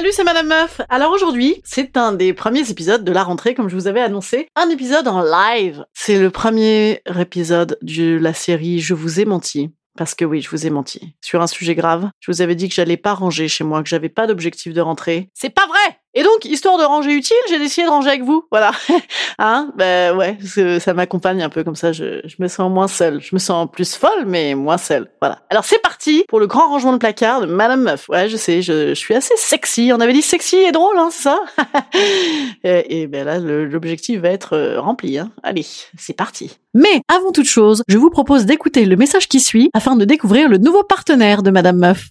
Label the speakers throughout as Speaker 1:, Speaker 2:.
Speaker 1: Salut, c'est Madame Meuf. Alors aujourd'hui, c'est un des premiers épisodes de la rentrée, comme je vous avais annoncé. Un épisode en live. C'est le premier épisode de la série Je vous ai menti. Parce que oui, je vous ai menti. Sur un sujet grave, je vous avais dit que j'allais pas ranger chez moi, que j'avais pas d'objectif de rentrée. C'est pas vrai! Et donc, histoire de ranger utile, j'ai décidé de ranger avec vous. Voilà. hein? Ben ouais, ça m'accompagne un peu comme ça, je, je me sens moins seule. Je me sens plus folle, mais moins seule. Voilà. Alors c'est parti pour le grand rangement de placard de Madame Meuf. Ouais, je sais, je, je suis assez sexy. On avait dit sexy et drôle, hein, c'est ça? et, et, ben là, l'objectif va être euh, rempli. Hein. Allez, c'est parti. Mais avant toute chose, je vous propose d'écouter le message qui suit afin de découvrir le nouveau partenaire de Madame Meuf.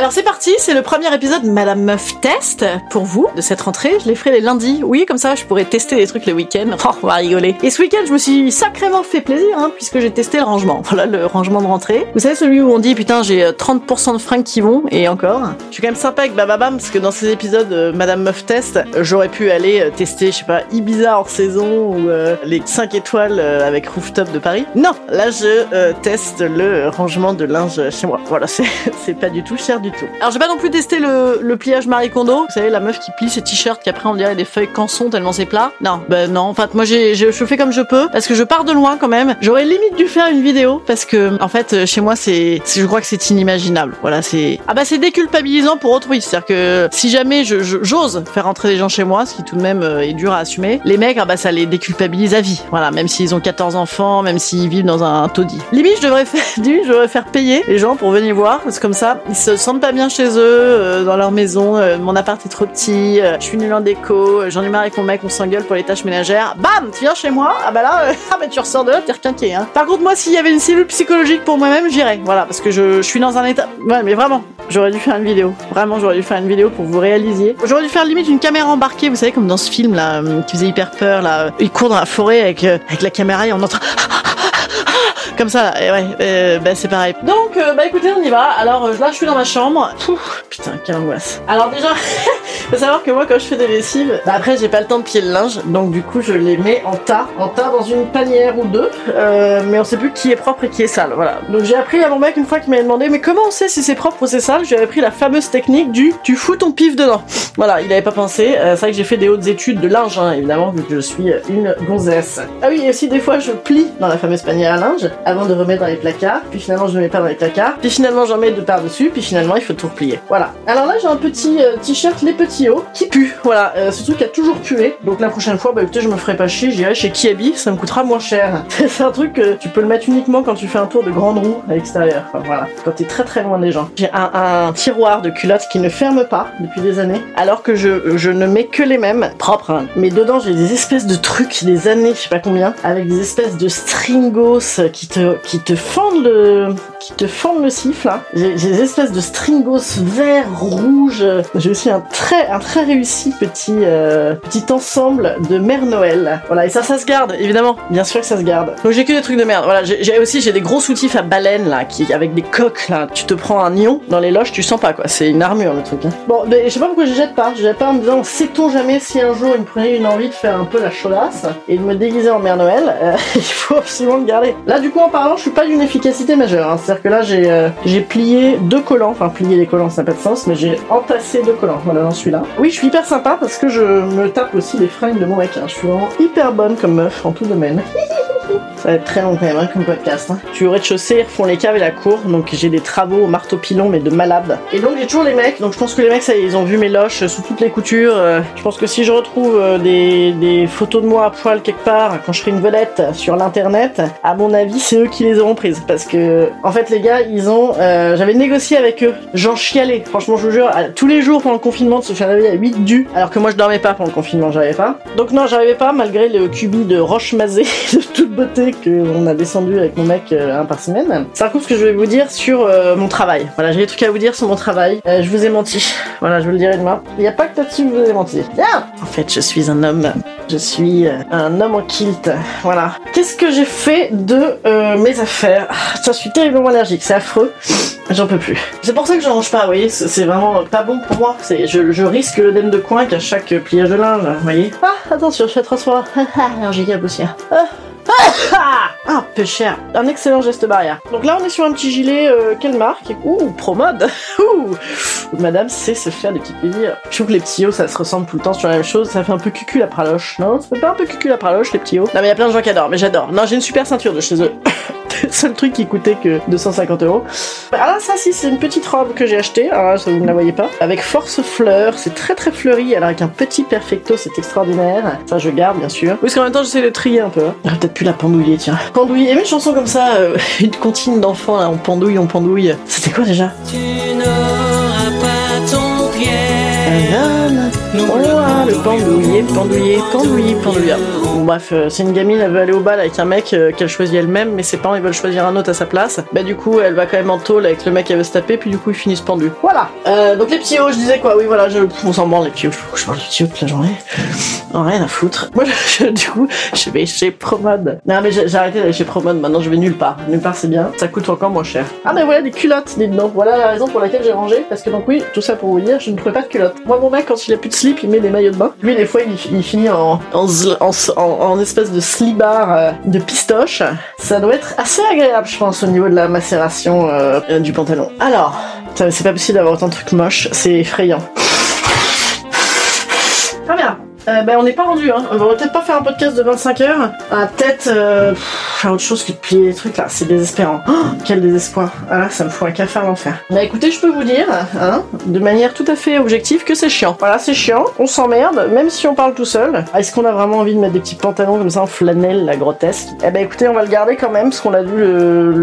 Speaker 1: Alors c'est parti, c'est le premier épisode Madame Meuf Test pour vous de cette rentrée. Je les ferai les lundis. Oui, comme ça je pourrais tester des trucs les week-ends. Oh, on va rigoler. Et ce week-end, je me suis sacrément fait plaisir hein, puisque j'ai testé le rangement. Voilà le rangement de rentrée. Vous savez celui où on dit putain j'ai 30% de fringues qui vont et encore. Je suis quand même sympa avec Bababam parce que dans ces épisodes euh, Madame Meuf Test, j'aurais pu aller euh, tester, je sais pas, Ibiza hors saison ou euh, les 5 étoiles euh, avec rooftop de Paris. Non, là je euh, teste le rangement de linge chez moi. Voilà, c'est c'est pas du tout cher du tout. Alors j'ai pas non plus testé le, pliage Marie Kondo. Vous savez la meuf qui plie ses t-shirts qu'après on dirait des feuilles canson tellement c'est plat. Non, ben non. En fait moi j'ai je, fais comme je peux parce que je pars de loin quand même. J'aurais limite dû faire une vidéo parce que en fait chez moi c'est je crois que c'est inimaginable. Voilà c'est ah bah c'est déculpabilisant pour autrui. C'est-à-dire que si jamais je je- j'ose faire rentrer des gens chez moi, ce qui tout de même euh, est dur à assumer, les mecs ah bah ça les déculpabilise à vie. Voilà même s'ils ont 14 enfants, même s'ils vivent dans un, taudis. Limite je devrais faire limite, je devrais faire payer les gens pour venir voir parce que comme ça ils se sentent pas bien chez eux euh, dans leur maison. euh, mon appart est trop petit, euh, je suis nul en déco, j'en ai marre avec mon mec, on s'engueule pour les tâches ménagères. Bam, tu viens chez moi, ah bah là, ah bah tu ressors de là, t'es requinqué. Hein. Par contre moi s'il y avait une cellule psychologique pour moi-même, j'irais. Voilà parce que je, suis dans un état. Ouais mais vraiment, j'aurais dû faire une vidéo. Vraiment j'aurais dû faire une vidéo pour vous réalisiez. J'aurais dû faire limite une caméra embarquée, vous savez comme dans ce film là qui faisait hyper peur là. Il court dans la forêt avec avec la caméra et on entend comme ça, là. Et ouais, euh, bah c'est pareil. Donc, euh, bah écoutez, on y va. Alors euh, là, je suis dans ma chambre. Putain, quelle angoisse. Alors déjà, faut savoir que moi, quand je fais des lessives, bah après, j'ai pas le temps de plier le linge, donc du coup, je les mets en tas, en tas dans une panière ou deux. Euh, mais on sait plus qui est propre et qui est sale. Voilà. Donc j'ai appris à mon mec une fois qu'il m'avait demandé, mais comment on sait si c'est propre ou c'est sale? J'ai appris la fameuse technique du tu fous ton pif dedans. Voilà, il avait pas pensé. Euh, c'est vrai que j'ai fait des hautes études de linge, hein, évidemment, vu que je suis une gonzesse. Ah oui, et aussi des fois, je plie dans la fameuse panière à linge avant de remettre dans les placards. Puis finalement, je ne mets pas dans les placards. Puis finalement, j'en mets de par-dessus. Puis finalement, il faut tout replier. Voilà. Alors là, j'ai un petit euh, t-shirt Les Petits Qui pue. Voilà, euh, ce truc a toujours pué. Donc la prochaine fois, bah écoutez, je me ferai pas chier. J'irai chez Kiabi, ça me coûtera moins cher. c'est un truc que tu peux le mettre uniquement quand tu fais un tour de grande roue à l'extérieur. Voilà, quand t'es très très loin des gens. J'ai un, tiroir de culottes qui ne ferme pas depuis des années, alors que je, je ne mets que les mêmes propres. hein. Mais dedans, j'ai des espèces de trucs, des années, je sais pas combien, avec des espèces de stringos qui te, qui te fendent le, qui te fendent le siffle. hein. J'ai des espèces de stringos verts, rouges. J'ai aussi un très, un très réussi petit, euh, petit ensemble de Mère Noël. Voilà, et ça, ça se garde, évidemment. Bien sûr que ça se garde. Donc j'ai que des trucs de merde. Voilà, j'ai aussi j'ai des gros soutifs à baleine là, qui avec des coques là. Tu te prends un ion dans les loges, tu sens pas quoi. C'est une armure le truc. hein. Bon, mais je sais pas pourquoi je jette pas. Je jette pas en me disant, sait-on jamais si un jour il me prenait une envie de faire un peu la chaudasse et de me déguiser en Mère Noël? euh, il faut absolument le garder. Là, du coup, en parlant, je suis pas d'une efficacité majeure. hein. C'est-à-dire que là, j'ai euh, j'ai plié deux collants. Enfin, plié les collants, ça n'a pas de sens, mais j'ai entassé deux collants. Voilà, dans celui-là. Oui, je suis hyper sympa parce que je me tape aussi les fringues de mon mec. hein. Je suis vraiment hyper bonne comme meuf en tout domaine. Ça va être très long quand même hein, comme podcast. Hein. Je suis au rez-de-chaussée, ils refont les caves et la cour, donc j'ai des travaux au marteau pilon mais de malade. Et donc j'ai toujours les mecs, donc je pense que les mecs ça, ils ont vu mes loches sous toutes les coutures. Euh, je pense que si je retrouve euh, des, des photos de moi à poil quelque part quand je serai une vedette sur l'internet, à mon avis c'est eux qui les auront prises parce que en fait les gars ils ont, euh, j'avais négocié avec eux, j'en chialais. Franchement je vous jure, à- tous les jours pendant le confinement de se faire réveiller à 8 du, alors que moi je dormais pas pendant le confinement, j'arrivais pas. Donc non j'arrivais pas malgré le cubi de roche mazé de toute beauté qu'on a descendu avec mon mec euh, un par semaine. C'est un coup ce que je vais vous dire sur euh, mon travail. Voilà, j'ai des trucs à vous dire sur mon travail. Euh, je vous ai menti. Voilà, je vous le dirai demain. Il n'y a pas que là-dessus que je vous ai menti. Bien En fait, je suis un homme. Je suis un homme en kilt. Voilà. Qu'est-ce que j'ai fait de mes affaires? Ah, Je suis terriblement allergique, c'est affreux. J'en peux plus. C'est pour ça que je range pas, vous voyez, c'est vraiment pas bon pour moi. Je, je risque l'œdème de coin qu'à chaque pliage de linge, vous voyez. Ah, attention, je fais trop froid. allergique à poussière. Ah. Ah, peu cher. Un excellent geste barrière. Donc là, on est sur un petit gilet, euh, quelle marque Ouh, Promode Ouh Madame sait se faire des petits plaisirs. Je trouve que les petits hauts, ça se ressemble tout le temps sur la même chose. Ça fait un peu cucul la praloche, non? Ça fait pas un peu cucul la praloche, les petits hauts? Non, mais il y a plein de gens qui adorent, mais j'adore. Non, j'ai une super ceinture de chez eux. le seul truc qui coûtait que 250 euros. Ah ça, si, c'est une petite robe que j'ai achetée. Ça, vous ne la voyez pas. Avec force fleur. C'est très très fleuri. Alors avec un petit perfecto, c'est extraordinaire. Ça, je garde, bien sûr. Oui, parce qu'en même temps, j'essaie de trier un peu. hein. J'aurais peut-être pu la pendouiller, tiens. Pendouiller. Avait une chanson comme ça, euh, une comptine d'enfants, là, on pendouille, on pendouille. C'était quoi déjà?
Speaker 2: Tu n'auras pas ton Pierre.
Speaker 1: Oh le pendouiller, pendouiller, pendouiller, pendouiller. Bon bref, euh, c'est une gamine, elle veut aller au bal avec un mec euh, qu'elle choisit elle-même, mais ses parents ils veulent choisir un autre à sa place. Bah du coup, elle va quand même en tôle avec le mec qu'elle veut se taper, puis du coup ils finissent pendus. Voilà. Euh, donc les hauts, je disais quoi? Oui voilà, je, on s'en branle les petits hauts. Je parle des hauts toute la journée. Oh, rien à foutre. Moi, je- je- du coup, je vais chez Promode. Non mais j'ai j'ai arrêté d'aller chez Promode. Maintenant, je vais nulle part. Nulle part, c'est bien. Ça coûte encore moins cher. Ah mais voilà des culottes, dites donc. Voilà la raison pour laquelle j'ai rangé. Parce que donc oui, tout ça pour vous dire, je ne trouvais pas de culottes. Moi, mon mec, quand il a plus de slip, il met des maillots de bain. Lui, des fois, il, finit en, en, espèce de slibard euh, de pistoche. Ça doit être assez agréable, je pense, au niveau de la macération euh, du pantalon. Alors, c'est pas possible d'avoir autant de trucs moches. C'est effrayant. Euh, ben, on n'est pas rendu, hein. On va peut-être pas faire un podcast de 25 heures. Va peut-être euh, faire autre chose que de plier les trucs là. C'est désespérant. Oh, quel désespoir. Ah ça me fout un café à l'enfer. Bah écoutez, je peux vous dire, hein, de manière tout à fait objective, que c'est chiant. Voilà, c'est chiant. On s'emmerde, même si on parle tout seul. Ah, Est-ce qu'on a vraiment envie de mettre des petits pantalons comme ça en flanelle, la grotesque? Eh ben écoutez, on va le garder quand même, parce qu'on a dû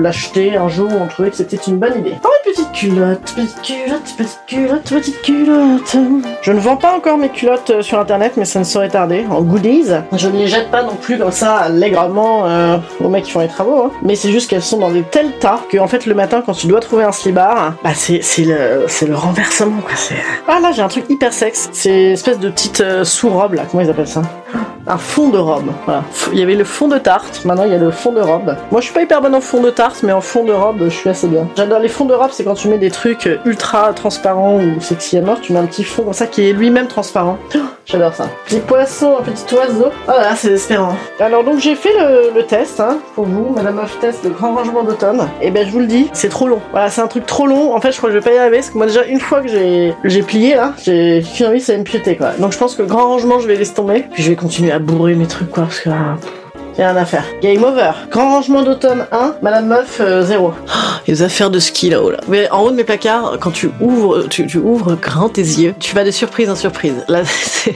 Speaker 1: l'acheter un jour où on trouvait que c'était une bonne idée. Oh, une petite culotte, petite culotte, petite culotte, petite culotte. Je ne vends pas encore mes culottes euh, sur internet, mais ça ne saurait tarder. En goodies. Je ne les jette pas non plus comme ça allègrement euh, aux mecs qui font les travaux. hein. Mais c'est juste qu'elles sont dans des tels tas que en fait le matin quand tu dois trouver un slibard, bah c'est le renversement quoi. Ah là j'ai un truc hyper sexe. C'est espèce de petite euh, sous-robe là. Comment ils appellent ça? Un fond de robe. Voilà. Il y avait le fond de tarte, maintenant il y a le fond de robe. Moi je suis pas hyper bonne en fond de tarte, mais en fond de robe je suis assez bien. J'adore les fonds de robe, c'est quand tu mets des trucs ultra transparents ou sexy à mort, tu mets un petit fond comme ça qui est lui-même transparent. Oh, J'adore ça. Petit poisson, un petit oiseau. Oh là, c'est désespérant. Alors donc j'ai fait le, test, hein, pour vous, Madame Meuf Test, le grand rangement d'automne. Et ben je vous le dis, c'est trop long. Voilà, c'est un truc trop long. En fait, je crois que je vais pas y arriver, parce que moi déjà une fois que j'ai plié là, j'ai envie ça va me pioter quoi. Donc je pense que grand rangement, je vais laisser tomber. Puis je vais continuer à bourrer mes trucs quoi, parce que pff, y a rien à faire. Game over. Grand rangement d'automne 1, Madame Meuf 0. les affaires de ski là-haut là. Mais en haut de mes placards, quand tu ouvres, tu, tu ouvres grand tes yeux, tu vas de surprise en surprise. Là, c'est.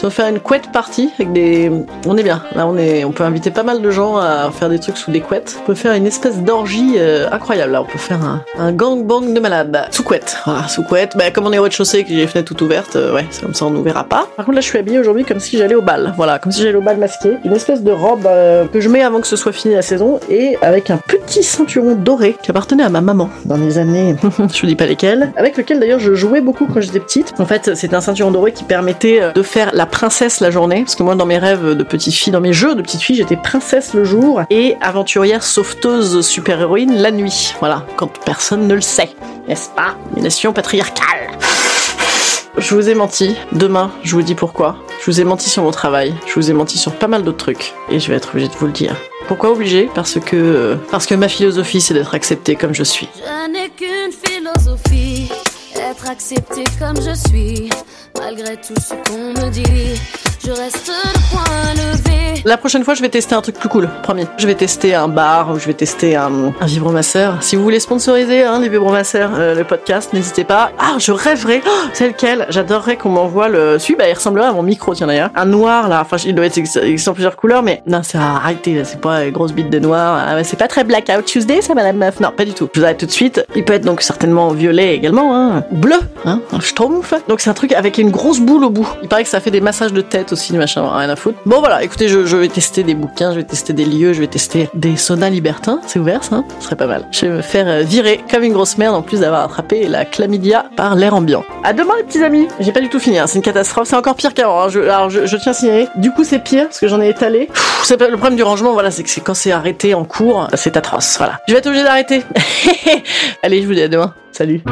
Speaker 1: Si on fait une couette party avec des. On est bien. Là, on est. On peut inviter pas mal de gens à faire des trucs sous des couettes. On peut faire une espèce d'orgie euh, incroyable. Là, on peut faire un, un gangbang de malade. Sous couette. Voilà, sous couette. Bah, comme on est au rez-de-chaussée, que j'ai les fenêtres toutes ouvertes, euh, ouais, c'est comme ça, on nous verra pas. Par contre, là, je suis habillée aujourd'hui comme si j'allais au bal. Voilà, comme si j'allais au bal masqué. Une espèce de robe euh, que je mets avant que ce soit fini la saison et avec un petit ceinturon doré qui appartenait à ma maman dans les années, je vous dis pas lesquelles, avec lequel d'ailleurs je jouais beaucoup quand j'étais petite. En fait, c'était un ceinturon doré qui permettait euh, de faire la princesse la journée, parce que moi, dans mes rêves de petite fille, dans mes jeux de petite fille, j'étais princesse le jour et aventurière sauveteuse super-héroïne la nuit. Voilà, quand personne ne le sait, n'est-ce pas Une nation patriarcale? Je vous ai menti. Demain, je vous dis pourquoi. Je vous ai menti sur mon travail. Je vous ai menti sur pas mal d'autres trucs. Et je vais être obligée de vous le dire. Pourquoi obligé Parce que parce que ma philosophie c'est d'être acceptée comme je suis.
Speaker 3: Je philosophie, être accepté comme je suis, malgré tout ce qu'on me dit. Je reste le point levé.
Speaker 1: La prochaine fois, je vais tester un truc plus cool, promis. Je vais tester un bar ou je vais tester un, vibromasseur. Si vous voulez sponsoriser hein, les vibromasseurs, euh, le podcast, n'hésitez pas. Ah, je rêverais. Oh, c'est lequel? J'adorerais qu'on m'envoie le. Celui, bah, il ressemblerait à mon micro, tiens d'ailleurs. Un noir là. Enfin, il doit être en plusieurs couleurs, mais non, c'est arrêté. C'est pas une grosse bite de noir. Ah, c'est pas très blackout Tuesday, ça, Madame Meuf? Non, pas du tout. Je vous arrête tout de suite. Il peut être donc certainement violet également, hein. Bleu, hein. Un schtroumpf. Donc c'est un truc avec une grosse boule au bout. Il paraît que ça fait des massages de tête aussi, machin. Rien à foutre. Bon voilà, écoutez, je, vais tester des bouquins, je vais tester des lieux, je vais tester des saunas libertins. C'est ouvert ça Ce serait pas mal. Je vais me faire euh, virer comme une grosse merde en plus d'avoir attrapé la chlamydia par l'air ambiant. À demain les petits amis. J'ai pas du tout fini, hein. c'est une catastrophe. C'est encore pire qu'avant. hein. Alors je, tiens à signaler. Du coup c'est pire parce que j'en ai étalé. Le problème du rangement, voilà, c'est que c'est quand c'est arrêté en cours, c'est atroce. Voilà. Je vais être obligé d'arrêter. Allez, je vous dis à demain. Salut.